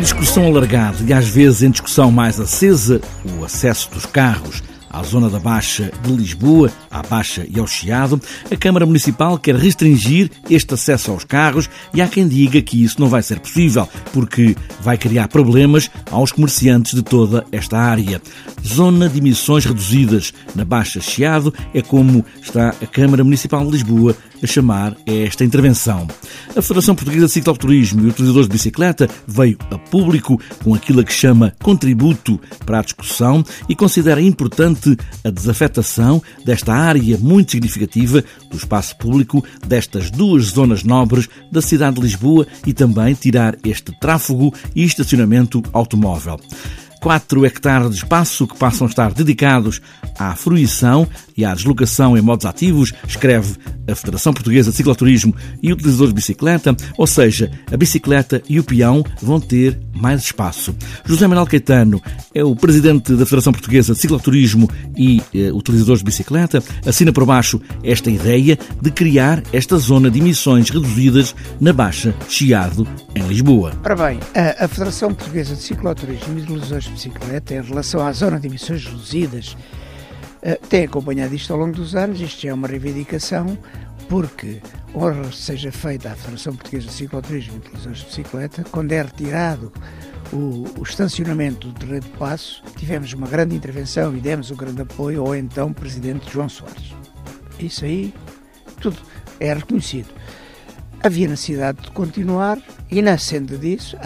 Em discussão alargada e às vezes em discussão mais acesa, o acesso dos carros à zona da Baixa de Lisboa, à Baixa e ao Chiado, a Câmara Municipal quer restringir este acesso aos carros e há quem diga que isso não vai ser possível, porque vai criar problemas aos comerciantes de toda esta área. Zona de emissões reduzidas na Baixa Chiado é como está a Câmara Municipal de Lisboa a chamar esta intervenção. A Federação Portuguesa de Cicloturismo e Utilizadores de Bicicleta veio a público com aquilo que chama contributo para a discussão e considera importante a desafetação desta área muito significativa do espaço público destas duas zonas nobres da cidade de Lisboa e também tirar este tráfego e estacionamento automóvel. 4 hectares de espaço que passam a estar dedicados à fruição e à deslocação em modos ativos, escreve a Federação Portuguesa de Cicloturismo e Utilizadores de Bicicleta, ou seja, a bicicleta e o peão vão ter mais espaço. José Manuel Caetano é o presidente da Federação Portuguesa de Cicloturismo e eh, Utilizadores de Bicicleta, assina por baixo esta ideia de criar esta zona de emissões reduzidas na Baixa Chiado, em Lisboa. Ora bem, a, Federação Portuguesa de Cicloturismo e Utilizadores Bicicleta, em relação à zona de emissões reduzidas, eh, tem acompanhado isto ao longo dos anos, isto é uma reivindicação, porque honra seja feita à Federação Portuguesa de Cicloturismo e Utilizações de Bicicleta, quando é retirado o, o, estacionamento do terreno de passo, tivemos uma grande intervenção e demos um grande apoio ao então Presidente João Soares. Isso aí, tudo é reconhecido. Havia necessidade de continuar e na senda disso,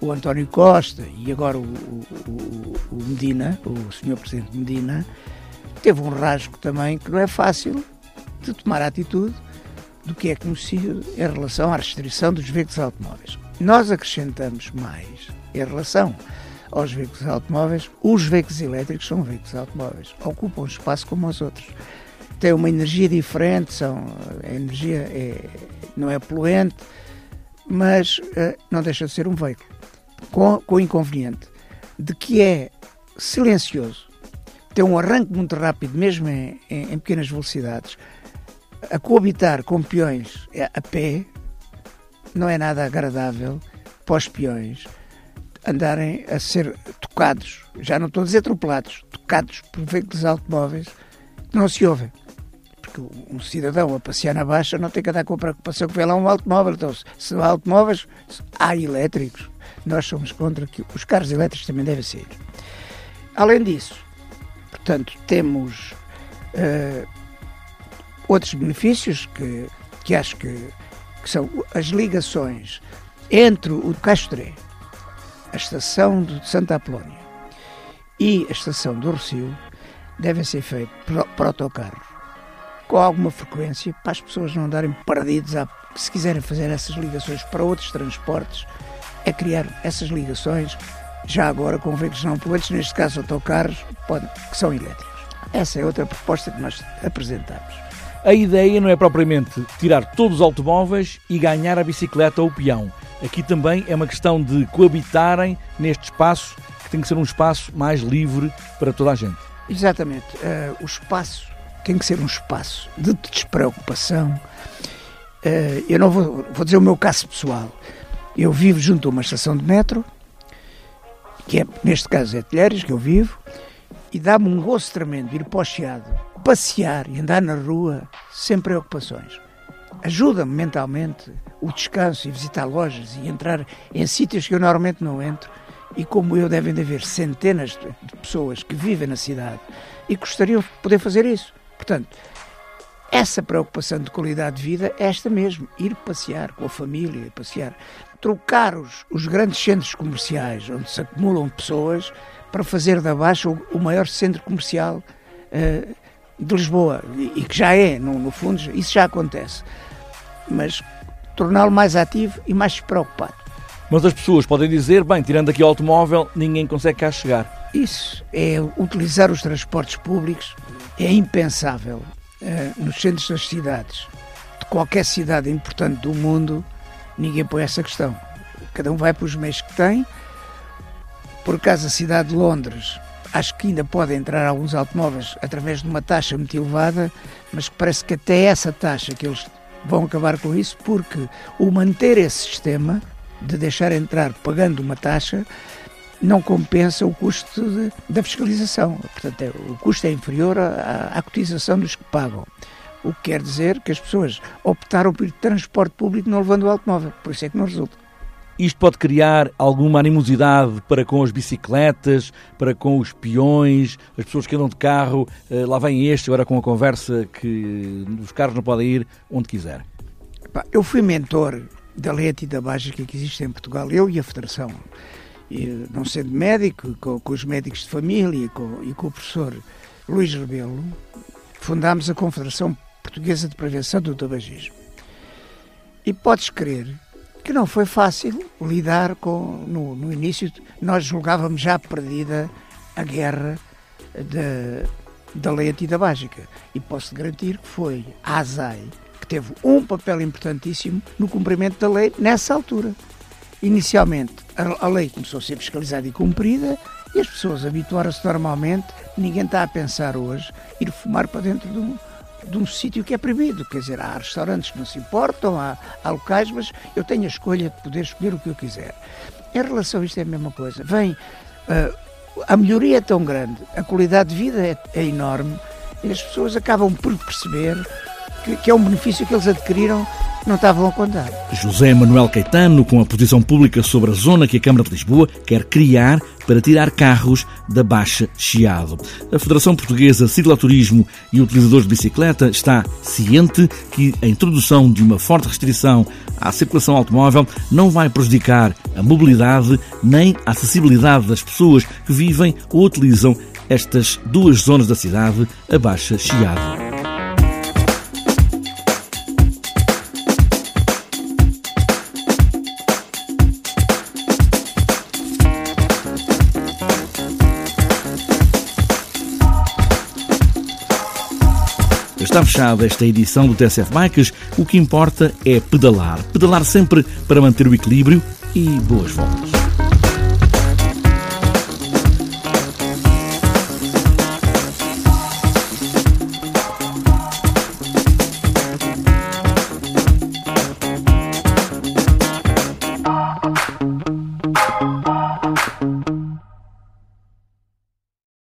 o António Costa e agora o, o, o Medina, o Sr. Presidente Medina, teve um rasgo também que não é fácil de tomar atitude do que é conhecido em relação à restrição dos veículos automóveis. Nós acrescentamos mais em relação aos veículos automóveis, os veículos elétricos são veículos automóveis, ocupam espaço como os outros. Têm uma energia diferente, são, a energia é, não é poluente, mas uh, não deixa de ser um veículo. Com, com o inconveniente de que é silencioso, tem um arranque muito rápido, mesmo em, em, em pequenas velocidades. A coabitar com peões é, a pé não é nada agradável para os peões andarem a ser tocados, já não estou a dizer atropelados, tocados por veículos automóveis que não se ouvem. Um cidadão a passear na baixa não tem que andar com a preocupação que vê lá um automóvel. Então, se não há automóveis, há elétricos. Nós somos contra que os carros elétricos também devem ser. Além disso, Portanto, temos uh, outros benefícios que, que acho que, que, são as ligações entre o Castré, a estação de Santa Apolónia e a estação do Rocio devem ser feitos para autocarros com alguma frequência para as pessoas não andarem perdidas a, se quiserem fazer essas ligações para outros transportes é criar essas ligações já agora com veículos não poluentes, neste caso autocarros, que são elétricos. Essa é outra proposta que nós apresentamos. A ideia não é propriamente tirar todos os automóveis e ganhar a bicicleta ou o peão. Aqui também é uma questão de coabitarem neste espaço, que tem que ser um espaço mais livre para toda a gente. Exatamente. Uh, o espaço tem que ser um espaço de despreocupação. Uh, eu não vou, vou dizer o meu caso pessoal. Eu vivo junto a uma estação de metro, que é, neste caso é Telheiras, que eu vivo, e dá-me um gosto tremendo ir para o Chiado, passear e andar na rua sem preocupações. Ajuda-me mentalmente o descanso e visitar lojas e entrar em sítios que eu normalmente não entro. E como eu, devem de haver centenas de pessoas que vivem na cidade e gostariam de poder fazer isso. Portanto, essa preocupação de qualidade de vida é esta mesmo: ir passear com a família, passear trocar os, os grandes centros comerciais, onde se acumulam pessoas, para fazer da Baixa o, o maior centro comercial uh, de Lisboa. E, e, que já é, no, no fundo, isso já acontece. Mas torná-lo mais ativo e mais preocupado. Mas as pessoas podem dizer, bem, tirando aqui o automóvel, ninguém consegue cá chegar. Isso é utilizar os transportes públicos é impensável uh, nos centros das cidades. De qualquer cidade importante do mundo, ninguém põe essa questão. Cada um vai para os meios que tem. Por acaso, a cidade de Londres, acho que ainda pode entrar alguns automóveis através de uma taxa muito elevada, mas parece que até essa taxa que eles vão acabar com isso, porque o manter esse sistema de deixar entrar pagando uma taxa não compensa o custo de, da fiscalização. Portanto, é, o custo é inferior à, à, cotização dos que pagam. O que quer dizer que as pessoas optaram por transporte público não levando o automóvel. Por isso é que não resulta. Isto pode criar alguma animosidade para com as bicicletas, para com os peões, as pessoas que andam de carro. Eh, lá vem este, agora com a conversa que os carros não podem ir onde quiser. Eu fui mentor da Lete e da Básica que existe em Portugal, eu e a Federação. E, não sendo médico, com, com, os médicos de família com, e com o professor Luís Rebelo, fundámos a Confederação Portuguesa de Prevenção do Tabagismo. E podes crer que não foi fácil lidar com. No, no início, nós julgávamos já perdida a guerra da lei antidabágica. E posso garantir que foi a ASAI que teve um papel importantíssimo no cumprimento da lei nessa altura. Inicialmente, a, lei começou a ser fiscalizada e cumprida e as pessoas habituaram-se normalmente. Ninguém está a pensar hoje ir fumar para dentro de um, de um sítio que é proibido. Quer dizer, há restaurantes que não se importam, há, há, locais, mas eu tenho a escolha de poder escolher o que eu quiser. Em relação a isto é a mesma coisa. Vem, uh, a melhoria é tão grande, a qualidade de vida é, é enorme e as pessoas acabam por perceber que, que é um benefício que eles adquiriram não estavam a contar. José Manuel Caetano, com a posição pública sobre a zona que a Câmara de Lisboa quer criar para tirar carros da Baixa Chiado. A Federação Portuguesa Cicloturismo e Utilizadores de Bicicleta está ciente que a introdução de uma forte restrição à circulação automóvel não vai prejudicar a mobilidade nem a acessibilidade das pessoas que vivem ou utilizam estas duas zonas da cidade, a Baixa Chiado. Está fechada esta edição do TSF Bikes. O que importa é pedalar. Pedalar sempre para manter o equilíbrio e boas voltas.